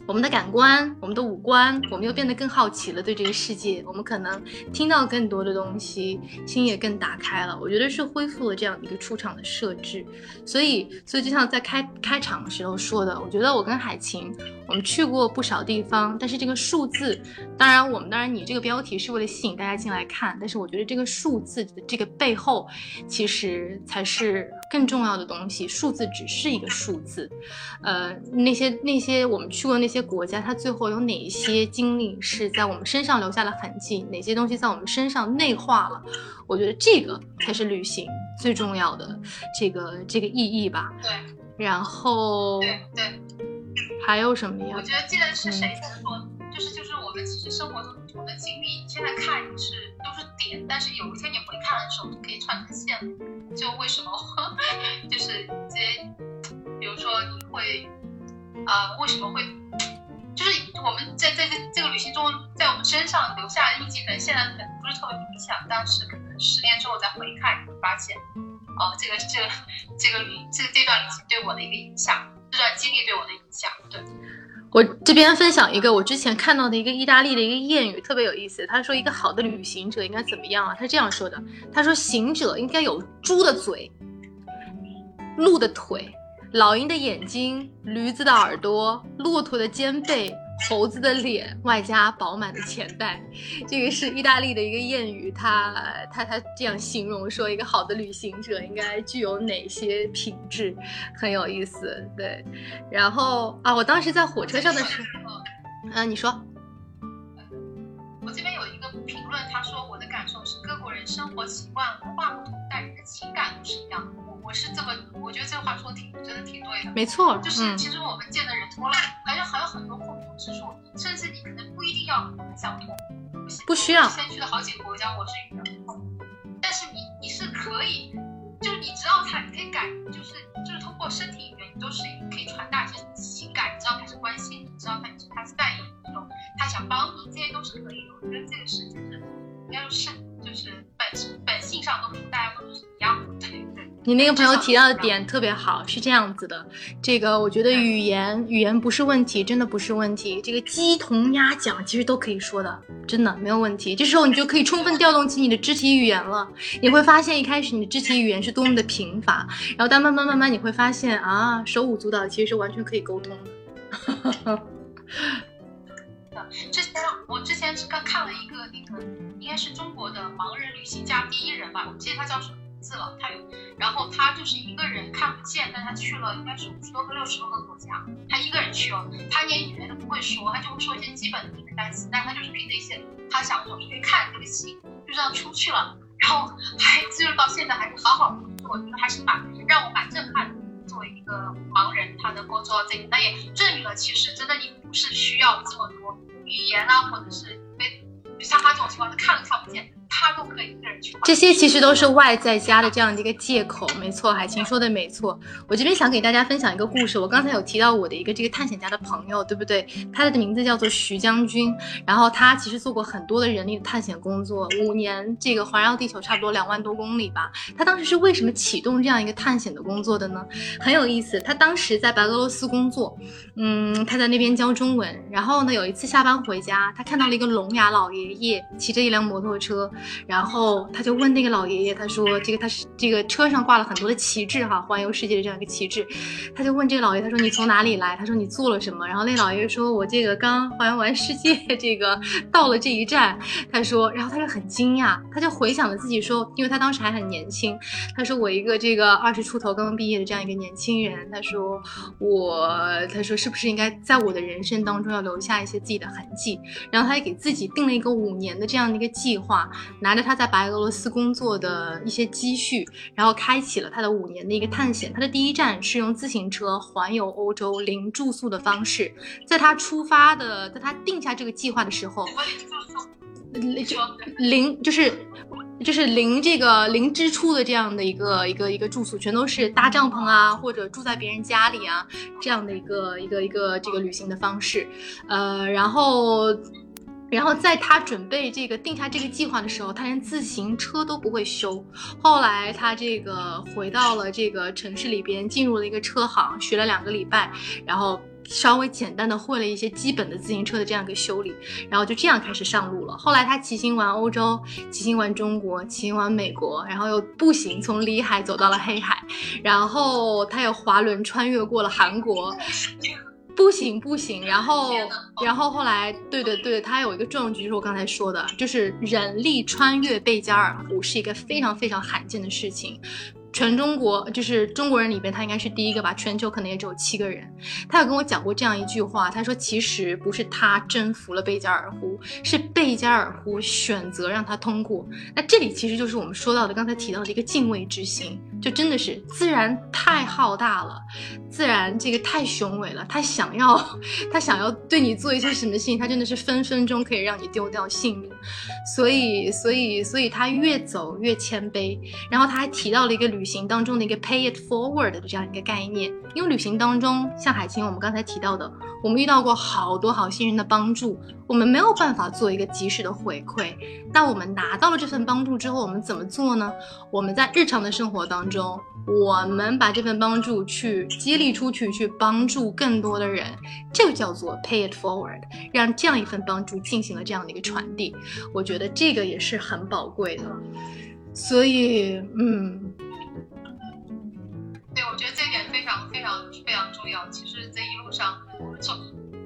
我们的感官，我们的五官，我们又变得更好奇了。对这个世界，我们可能听到更多的东西，心也更打开了。我觉得是恢复了这样一个出场的设置。所以，所以就像在开开场的时候说的，我觉得我跟海晴，我们去过不少地方。但是这个数字，当然我们当然你这个标题是为了吸引大家进来看，但是我觉得这个数字的这个背后，其实才是更重要的东西。数字只是一个数字，呃，那些那些我们去过那些。国家，它最后有哪些经历是在我们身上留下了痕迹？哪些东西在我们身上内化了？我觉得这个才是旅行最重要的这个这个意义吧。对，然后对对，还有什么呀我？觉得记得是谁在说，就是就是我们其实生活中我们的经历，现在看是都是点，但是有一天你回看的时候，就可以串成线了。就为什么 就是这些，比如说你会，呃，为什么会，就是我们在在这这个旅行中，在我们身上留下的印记，可能现在可能不是特别明显，但是可能十年之后再回看，你会发现，哦、这个这个这个旅这这段旅行对我的一个影响，这段经历对我的影响，对。我这边分享一个我之前看到的一个意大利的一个谚语，特别有意思。他说一个好的旅行者应该怎么样啊？他这样说的：他说行者应该有猪的嘴、鹿的腿、老鹰的眼睛、驴子的耳朵、骆驼的肩背。猴子的脸，外加饱满的钱袋，这个是意大利的一个谚语，他他他这样形容说，一个好的旅行者应该具有哪些品质，很有意思。对，然后啊，我当时在火车上的时候，嗯、你说，我这边有一个评论，他说我的感受是各国人生活习惯、文化不同，但人的情感都是一样的。我我是这么，我觉得这个话说的挺真的挺对的。没错，就是嗯其实我们见的人多了，还有还有很多共同之处，甚至你可能不一定要和我们相同。不需要我之前去了好几个国家，我是语言不通，但是你你是可以，就是你知道他，你可以感，就是就是通过身体语言，你都是可以传达一些情感，你知道他是关心你，知道他他是在意你，这种他想帮你，这些都是可以的。我觉得这个是就是应该说是就是本本性上都是大家都是一样的，对对。你那个朋友提到的点特别好，是这样子的，这个我觉得语言语言不是问题，真的不是问题。这个鸡同鸭讲其实都可以说的，真的没有问题。这时候你就可以充分调动起你的肢体语言了。你会发现一开始你的肢体语言是多么的贫乏，然后但慢慢慢慢你会发现啊，手舞足蹈其实是完全可以沟通的。之前我之前是看看了一个那个，应该是中国的盲人旅行家第一人吧，我不记得他叫什么名字了。他有，然后他就是一个人看不见，但他去了应该是五十多个、六十多个国家，他一个人去了，他连语言都不会说，他就会说一些基本的英文单词，但他就是凭着一些他想走出去看这个戏，就这样出去了，然后还就是到现在还是好好工作，我觉得还是蛮让我蛮震撼的。作为一个盲人，他能够做到这个，那也证明了其实真的你不是需要这么多语言啊，或者是被像他这种情况，他看都看不见，他都可以一个人去。这些其实都是外在加的这样的一个借口，没错，海清说的没错。我这边想给大家分享一个故事，我刚才有提到我的一个这个探险家的朋友，对不对？他的名字叫做徐将军，然后他其实做过很多的人力的探险工作，五年这个环绕地球差不多两万多公里吧。他当时是为什么启动这样一个探险的工作的呢？很有意思，他当时在白俄罗斯工作，嗯，他在那边教中文，然后呢，有一次下班回家，他看到了一个聋哑老爷爷骑着一辆摩托车，然后他就问那个老爷爷，他说这个他是这个车上挂了很多的旗帜哈，环游世界的这样一个旗帜，他就问这个老爷，他说你从哪里来？他说你做了什么？然后那老爷爷说，我这个刚环游完世界，这个到了这一站，他说，然后他就很惊讶，他就回想了自己说，因为他当时还很年轻，他说我一个这个二十出头刚刚毕业的这样一个年轻人，他说我，他说是不是应该在我的人生当中要留下一些自己的痕迹？然后他也给自己定了一个五年的这样的一个计划，拿着他在白俄罗斯工作的一些积蓄，然后开启了他的五年的一个探险。他的第一站是用自行车环游欧洲零住宿的方式，在他出发的，在他定下这个计划的时候，零就是就是零这个零支出的这样的一个一个一个住宿，全都是搭帐篷啊，或者住在别人家里啊这样的一个一个一个这个旅行的方式，呃，然后。然后在他准备这个定下这个计划的时候，他连自行车都不会修。后来他这个回到了这个城市里边，进入了一个车行，学了两个礼拜，然后稍微简单的会了一些基本的自行车的这样一个修理，然后就这样开始上路了。后来他骑行完欧洲，骑行完中国，骑行完美国，然后又步行从里海走到了黑海，然后他又滑轮穿越过了韩国。步行不行，然后然后后来，对对对，他有一个壮举，就是我刚才说的，就是人力穿越贝加尔湖是一个非常非常罕见的事情。全中国就是中国人里边，他应该是第一个吧，全球可能也只有七个人。他有跟我讲过这样一句话，他说其实不是他征服了贝加尔湖，是贝加尔湖选择让他通过。那这里其实就是我们说到的刚才提到的一个敬畏之心，就真的是自然太浩大了，自然这个太雄伟了，他想要他想要对你做一些什么事情，他真的是分分钟可以让你丢掉性命。所以所以所以他越走越谦卑，然后他还提到了一个旅。行当中的一个 pay it forward 的这样一个概念，因为旅行当中，像海清我们刚才提到的，我们遇到过好多好心人的帮助，我们没有办法做一个及时的回馈。那我们拿到了这份帮助之后，我们怎么做呢？我们在日常的生活当中，中我们把这份帮助去激励出去，去帮助更多的人，这个叫做 pay it forward，让这样一份帮助进行了这样的一个传递。我觉得这个也是很宝贵的。所以，嗯。对，我觉得这一点非常非常非常重要。其实这一路上，我们从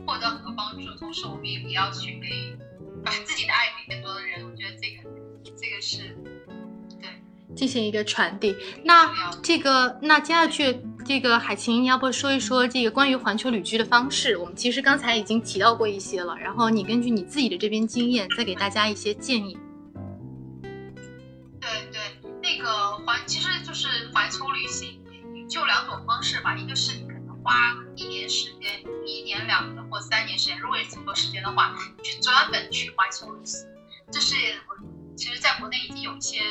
获得很多帮助，同时我们也也要去给把自己的爱给更多的人。我觉得这个这个是进行一个传递。那这个那接下去这个海晴，要不说一说这个关于环球旅居的方式？我们其实刚才已经提到过一些了，然后你根据你自己的这边经验，再给大家一些建议。对对，那个环其实就是环球旅行。就两种方式吧，一个是你可能花一年时间，一年两年或三年时间，如果有这么多时间的话，去专门去环球旅行，这是我其实在国内已经有一些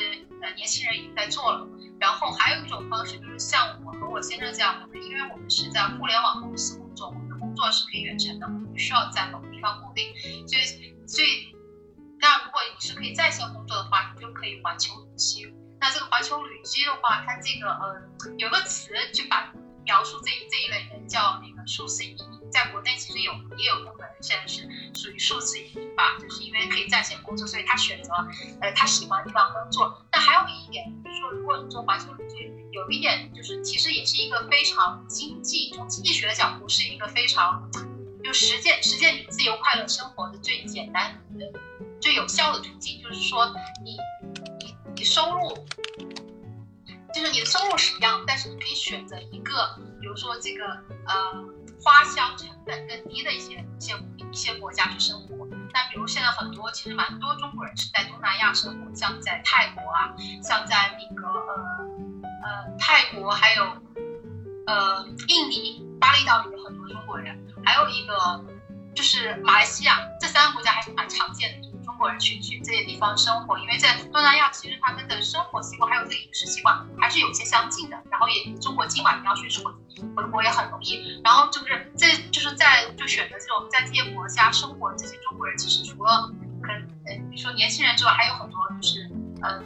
呃年轻人已经在做了。然后还有一种方式就是像我和我先生这样的，因为我们是在互联网公司工作，我们的工作是可以远程的，我们不需要在某个地方固定，所以所以那如果你是可以在线工作的话，你就可以环球旅行。那这个环球旅居的话，它这个呃有个词就把描述这这一类人叫那个数字移民，在国内其实有也有部分人现在是属于数字移民吧，就是因为可以在线工作，所以他选择呃他喜欢的地方工作。但还有一点就是说，如果你做环球旅居，有一点就是其实也是一个非常经济从经济学的角度是一个非常就实践实践你自由快乐生活的最简单的最有效的途径，就是说你你。你收入就是你的收入是一样，但是你可以选择一个，比如说这个呃花销成本更低的一些一些一些国家去生活。那比如现在很多其实蛮多中国人是在东南亚生活，像在泰国啊，像在那个呃呃泰国，还有呃印尼巴厘岛里有很多中国人，还有一个就是马来西亚，这三个国家还是蛮常见的。中国人去去这些地方生活，因为在东南亚，其实他们的生活习惯还有这个饮食习惯还是有些相近的。然后也中国近嘛，你要去回回国也很容易。然后就是这就是在就选择这种在这些国家生活这些中国人，其实除了可能呃比如说年轻人之外，还有很多就是呃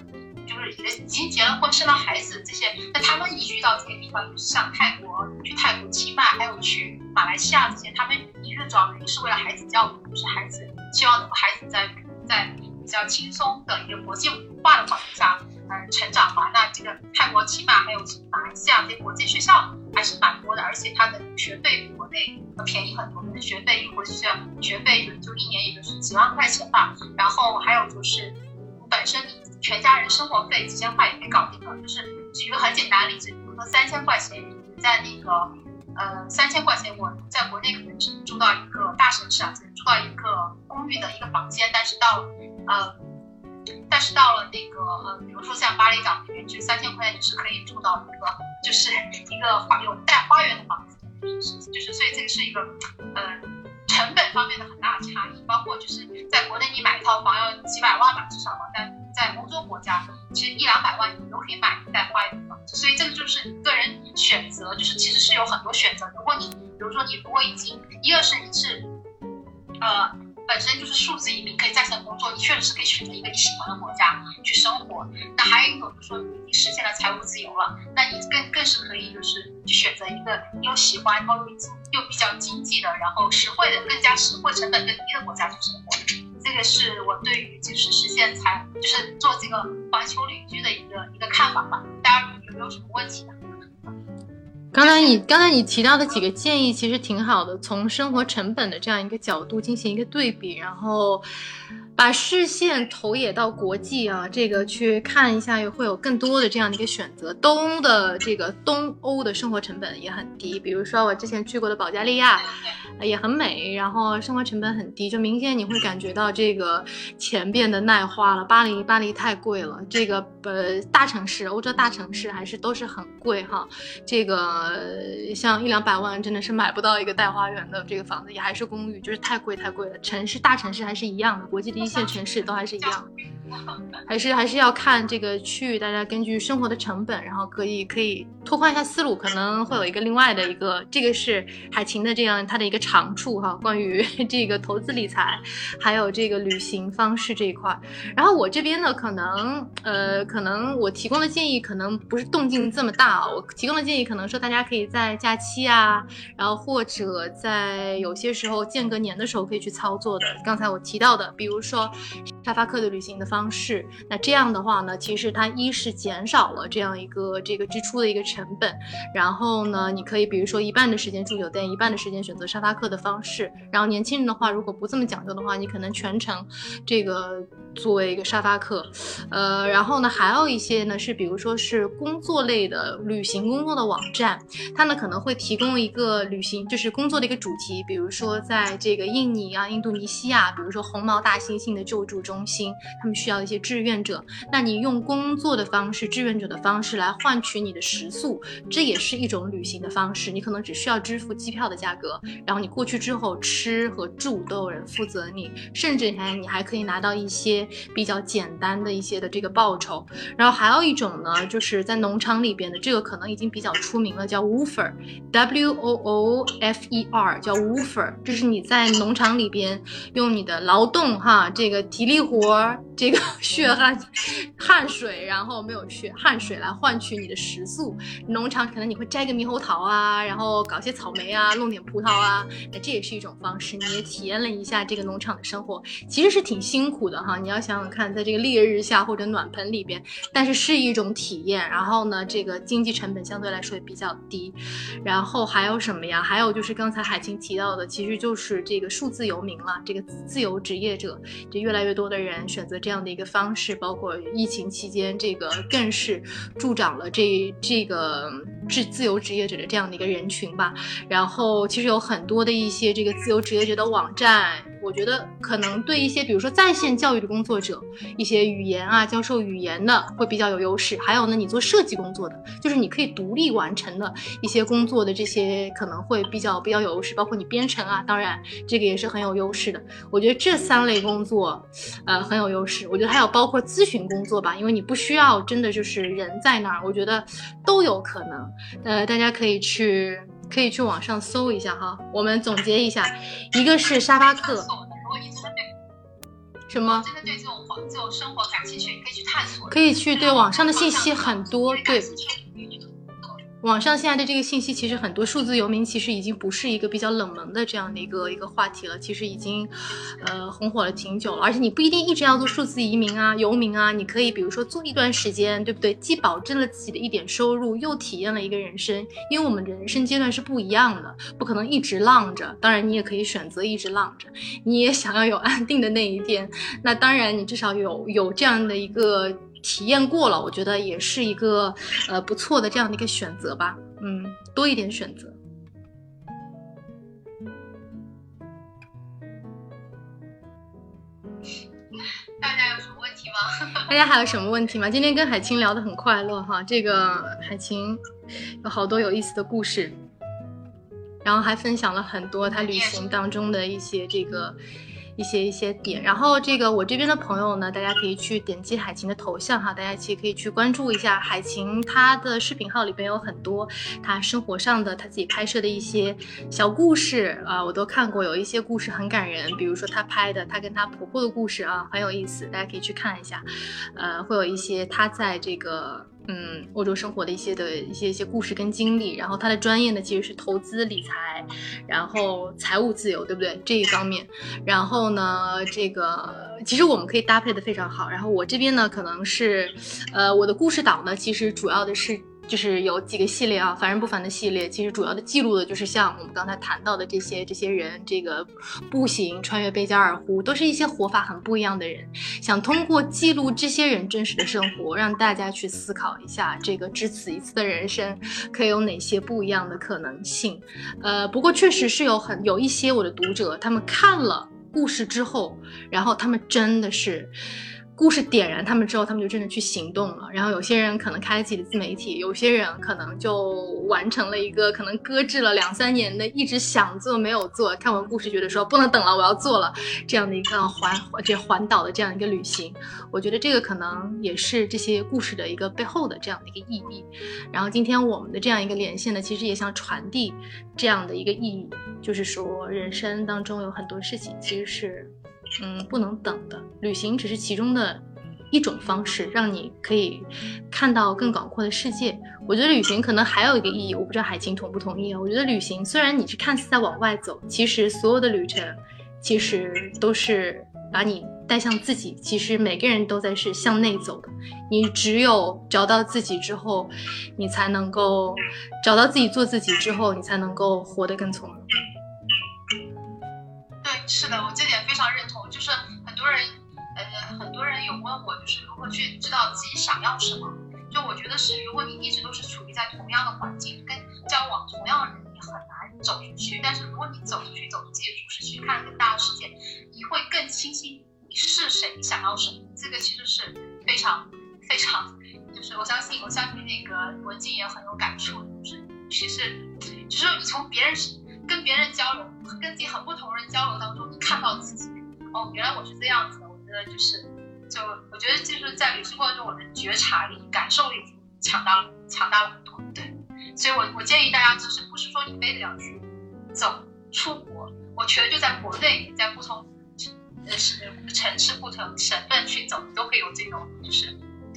就是已经结了婚生了孩子这些。那他们移居到这些地方，就是像泰国去泰国清迈，还有去马来西亚这些，他们一个主要原因是为了孩子教育，就是孩子希望能够孩子在。在比较轻松的一个国际化的环境下，嗯，成长嘛。那这个泰国起码还有马来西亚这些国际学校还是蛮多的，而且它的学费比国内便宜很多。的学费一国际学校学费就一年也就是几万块钱吧。然后还有就是本身你全家人生活费几千块也可以搞定了。就是举个很简单的例子，比如说三千块钱你在那个。呃，三千块钱，我在国内可能只能住到一个大城市啊，只能住到一个公寓的一个房间。但是到，呃，但是到了那个，呃，比如说像巴厘岛那边，就三千块钱就是可以住到一个，就是 一个有带花园的房子，就是，所以这个是一个，呃，成本方面的很大的差异。包括就是在国内你买一套房要几百万吧，至少吧，但在欧洲国家，其实一两百万你都可以买一带花园的房子。所以这个就是个人选择，就是其实是有很多选择。如果你，比如说你如果已经，一个是你是，呃，本身就是数字移民，可以在线工作，你确实是可以选择一个你喜欢的国家去生活。那还有一种就是说你已经实现了财务自由了，那你更更是可以就是去选择一个你又喜欢，然后又又比较经济的，然后实惠的，更加实惠、成本更低的国家去生活。这个是我对于就是实现财，就是做这个环球旅居的一个一个看法吧。大家有没有什么问题呢？刚才你刚才你提到的几个建议其实挺好的，从生活成本的这样一个角度进行一个对比，然后。把视线投野到国际啊，这个去看一下，也会有更多的这样的一个选择。东的这个东欧的生活成本也很低，比如说我之前去过的保加利亚，也很美，然后生活成本很低，就明显你会感觉到这个钱变得耐花了。巴黎，巴黎太贵了，这个呃大城市，欧洲大城市还是都是很贵哈。这个像一两百万真的是买不到一个带花园的这个房子，也还是公寓，就是太贵太贵了。城市大城市还是一样的，国际第一。一线城市都还是一样，还是还是要看这个区域，大家根据生活的成本，然后可以可以拓宽一下思路，可能会有一个另外的一个，这个是海琴的这样它的一个长处哈，关于 这个投资理财，还有这个旅行方式这一块。然后我这边呢，可能呃，可能我提供的建议可能不是动静这么大，我提供的建议可能说大家可以在假期啊，然后或者在有些时候间隔年的时候可以去操作的。刚才我提到的，比如说。沙发客的旅行的方方式，那这样的话呢，其实它一是减少了这样一个这个支出的一个成本，然后呢，你可以比如说一半的时间住酒店，一半的时间选择沙发客的方式。然后年轻人的话，如果不这么讲究的话，你可能全程这个作为一个沙发客。呃，然后呢，还有一些呢是比如说是工作类的旅行工作的网站，它呢可能会提供一个旅行就是工作的一个主题，比如说在这个印尼啊、印度尼西亚，比如说红毛大猩猩。的救助中心，他们需要一些志愿者。那你用工作的方式、志愿者的方式来换取你的食宿，这也是一种旅行的方式。你可能只需要支付机票的价格，然后你过去之后吃和住都有人负责你，甚至还你还可以拿到一些比较简单的一些的这个报酬。然后还有一种呢，就是在农场里边的，这个可能已经比较出名了，叫 woofer，W O O F E R，叫 woofer，就是你在农场里边用你的劳动哈。这个体力活儿，这个 血汗、汗水，然后没有血汗水来换取你的食宿。农场可能你会摘个猕猴桃啊，然后搞些草莓啊，弄点葡萄啊，那这也是一种方式。你也体验了一下这个农场的生活，其实是挺辛苦的哈。你要想想看，在这个烈日下或者暖盆里边，但是是一种体验。然后呢，这个经济成本相对来说也比较低。然后还有什么呀？还有就是刚才海清提到的，其实就是这个数字游民了，这个自由职业者。就越来越多的人选择这样这样的一个方式，包括疫情期间，这个更是助长了这这个自自由职业者的这样的一个人群吧。然后其实有很多的一些这个自由职业者的网站。我觉得可能对一些，比如说在线教育的工作者，一些语言啊，教授语言的会比较有优势。还有呢，你做设计工作的，就是你可以独立完成的一些工作的这些，可能会比较比较有优势。包括你编程啊，当然这个也是很有优势的。我觉得这三类工作，呃，很有优势。我觉得还有包括咨询工作吧，因为你不需要真的就是人在那儿，我觉得都有可能。呃，大家可以去。可以去网上搜一下哈，我们总结一下，一个是沙发客，什么？真的对这种这种生活感兴趣，可以去探索。可以去对网上的信息很多，对。网上现在的这个信息其实很多，数字游民其实已经不是一个比较冷门的这样的一个一个话题了，其实已经，呃，红火了挺久了。而且你不一定一直要做数字移民啊、游民啊，你可以比如说做一段时间，对不对？既保证了自己的一点收入，又体验了一个人生。因为我们人生阶段是不一样的，不可能一直浪着。当然，你也可以选择一直浪着，你也想要有安定的那一天。那当然，你至少有有这样的一个。体验过了，我觉得也是一个呃不错的这样的一个选择吧，嗯，多一点选择。大家有什么问题吗？大家还有什么问题吗？今天跟海清聊得很快乐哈，这个海清有好多有意思的故事，然后还分享了很多他旅行当中的一些这个。一些一些点，然后这个我这边的朋友呢，大家可以去点击海琴的头像哈，大家其实可以去关注一下海琴，她的视频号里边有很多她生活上的她自己拍摄的一些小故事啊，我都看过，有一些故事很感人，比如说她拍的她跟她婆婆的故事啊，很有意思，大家可以去看一下，呃，会有一些她在这个。嗯，欧洲生活的一些的一些一些故事跟经历，然后他的专业呢其实是投资理财，然后财务自由，对不对？这一方面，然后呢，这个其实我们可以搭配的非常好。然后我这边呢可能是，呃，我的故事岛呢其实主要的是。就是有几个系列啊，凡人不凡的系列，其实主要的记录的就是像我们刚才谈到的这些这些人，这个步行穿越贝加尔湖，都是一些活法很不一样的人。想通过记录这些人真实的生活，让大家去思考一下，这个只此一次的人生可以有哪些不一样的可能性。呃，不过确实是有很有一些我的读者，他们看了故事之后，然后他们真的是。故事点燃他们之后，他们就真的去行动了。然后有些人可能开了自己的自媒体，有些人可能就完成了一个可能搁置了两三年的一直想做没有做，看完故事觉得说不能等了，我要做了这样的一个环这环岛的这样一个旅行。我觉得这个可能也是这些故事的一个背后的这样的一个意义。然后今天我们的这样一个连线呢，其实也想传递这样的一个意义，就是说人生当中有很多事情其实是。嗯，不能等的旅行只是其中的一种方式，让你可以看到更广阔的世界。我觉得旅行可能还有一个意义，我不知道海清同不同意啊？我觉得旅行虽然你是看似在往外走，其实所有的旅程其实都是把你带向自己。其实每个人都在是向内走的。你只有找到自己之后，你才能够找到自己做自己之后，你才能够活得更从容。是的，我这点非常认同。就是很多人，呃，很多人有问我，就是如何去知道自己想要什么。就我觉得是，如果你一直都是处于在同样的环境，跟交往同样的人，你很难走出去。但是如果你走出去，走出自己的舒适区，看更大的世界，你会更清晰你是谁，你想要什么。这个其实是非常非常，就是我相信，我相信那个文静也很有感触。就是其实，就是你从别人跟别人交流。跟自己很不同人交流当中，你看到自己，哦，原来我是这样子的。我觉得就是，就我觉得就是在旅行过程中，我的觉察力、感受力强大了强大了很多。对，所以我我建议大家，就是不是说你非得要去走出国，我觉得就在国内，在不同呃是城市、不同省份去走，你都可以有这种，就是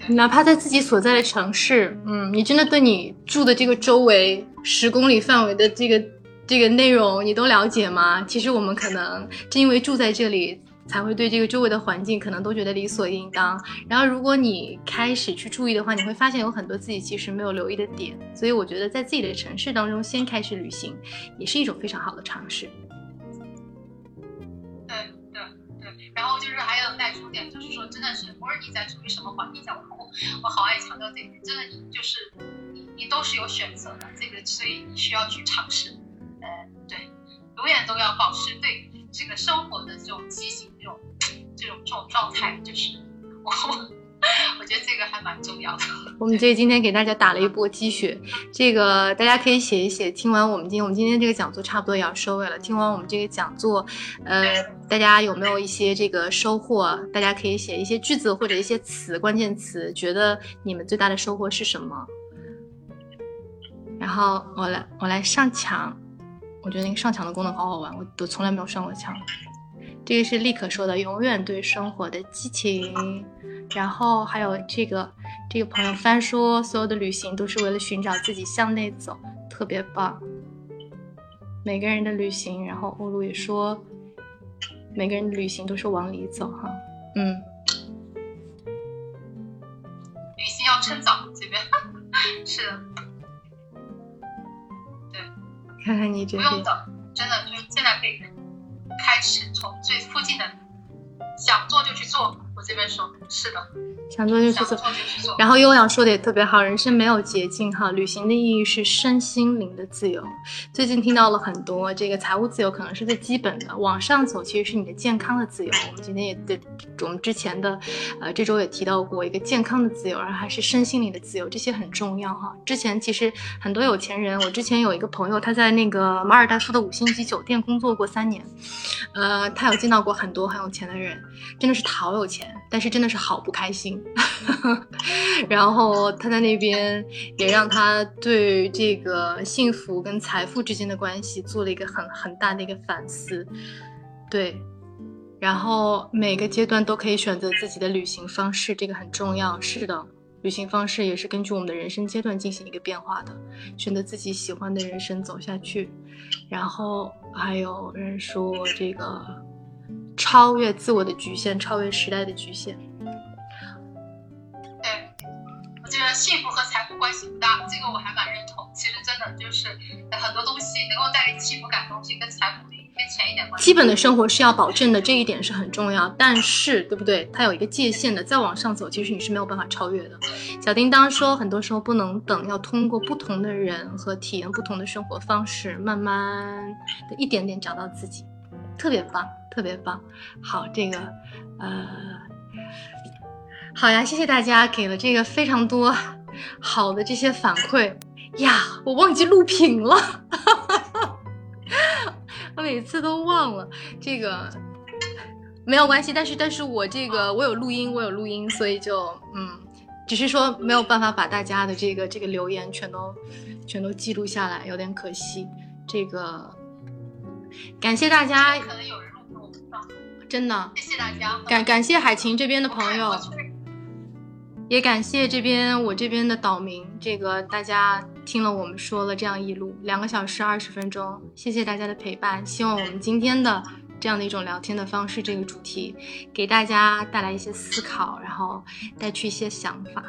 哪怕在自己所在的城市，嗯，你真的对你住的这个周围十公里范围的这个。这个内容你都了解吗？其实我们可能正因为住在这里，才会对这个周围的环境可能都觉得理所应当。然后如果你开始去注意的话，你会发现有很多自己其实没有留意的点。所以我觉得在自己的城市当中先开始旅行，也是一种非常好的尝试。对对对，然后就是还有带出点，就是说真的是无论你在处于什么环境下，我我好爱强调这一点，真的你就是你你都是有选择的，这个所以你需要去尝试。对，永远都要保持对这个生活的这种激情，这种这种这种状态，就是我 我觉得这个还蛮重要的。我们这今天给大家打了一波鸡血，这个大家可以写一写。听完我们今天我们今天这个讲座差不多也要收尾了。听完我们这个讲座，呃，大家有没有一些这个收获？大家可以写一些句子或者一些词，关键词，觉得你们最大的收获是什么？然后我来我来上墙。我觉得那个上墙的功能好好玩，我都从来没有上过墙。这个是立可说的，永远对生活的激情。然后还有这个这个朋友翻说，所有的旅行都是为了寻找自己向内走，特别棒。每个人的旅行，然后欧陆也说，每个人的旅行都是往里走哈。嗯，旅行要趁早，这边 是的。看看你，不用等，真的就是现在可以开始，从最附近的想做就去做。我这边说，是的。想做就去做，然后优阳说的也特别好，人生没有捷径哈，旅行的意义是身心灵的自由。最近听到了很多，这个财务自由可能是最基本的，往上走其实是你的健康的自由。我们今天也对，我们之前的，呃，这周也提到过一个健康的自由，然后还是身心灵的自由，这些很重要哈。之前其实很多有钱人，我之前有一个朋友，他在那个马尔代夫的五星级酒店工作过三年，呃，他有见到过很多很有钱的人，真的是好有钱，但是真的是好不开心。然后他在那边也让他对这个幸福跟财富之间的关系做了一个很很大的一个反思，对。然后每个阶段都可以选择自己的旅行方式，这个很重要。是的，旅行方式也是根据我们的人生阶段进行一个变化的，选择自己喜欢的人生走下去。然后还有人说这个超越自我的局限，超越时代的局限。对，我觉得幸福和财富关系不大，这个我还蛮认同。其实真的就是很多东西能够带给幸福感的东西，跟财富跟钱一点关系。基本的生活是要保证的，这一点是很重要。但是，对不对？它有一个界限的，再往上走，其实你是没有办法超越的。小叮当说，很多时候不能等，要通过不同的人和体验不同的生活方式，慢慢的一点点找到自己，特别棒，特别棒。好，这个，呃。好呀，谢谢大家给了这个非常多好的这些反馈呀，我忘记录屏了，我每次都忘了这个没有关系，但是但是我这个我有录音，我有录音，所以就嗯，只是说没有办法把大家的这个这个留言全都全都记录下来，有点可惜。这个感谢大家，可能有人录过，真的，谢谢大家，感感谢海琴这边的朋友。也感谢这边我这边的岛民，这个大家听了我们说了这样一路两个小时二十分钟，谢谢大家的陪伴。希望我们今天的这样的一种聊天的方式，这个主题给大家带来一些思考，然后带去一些想法。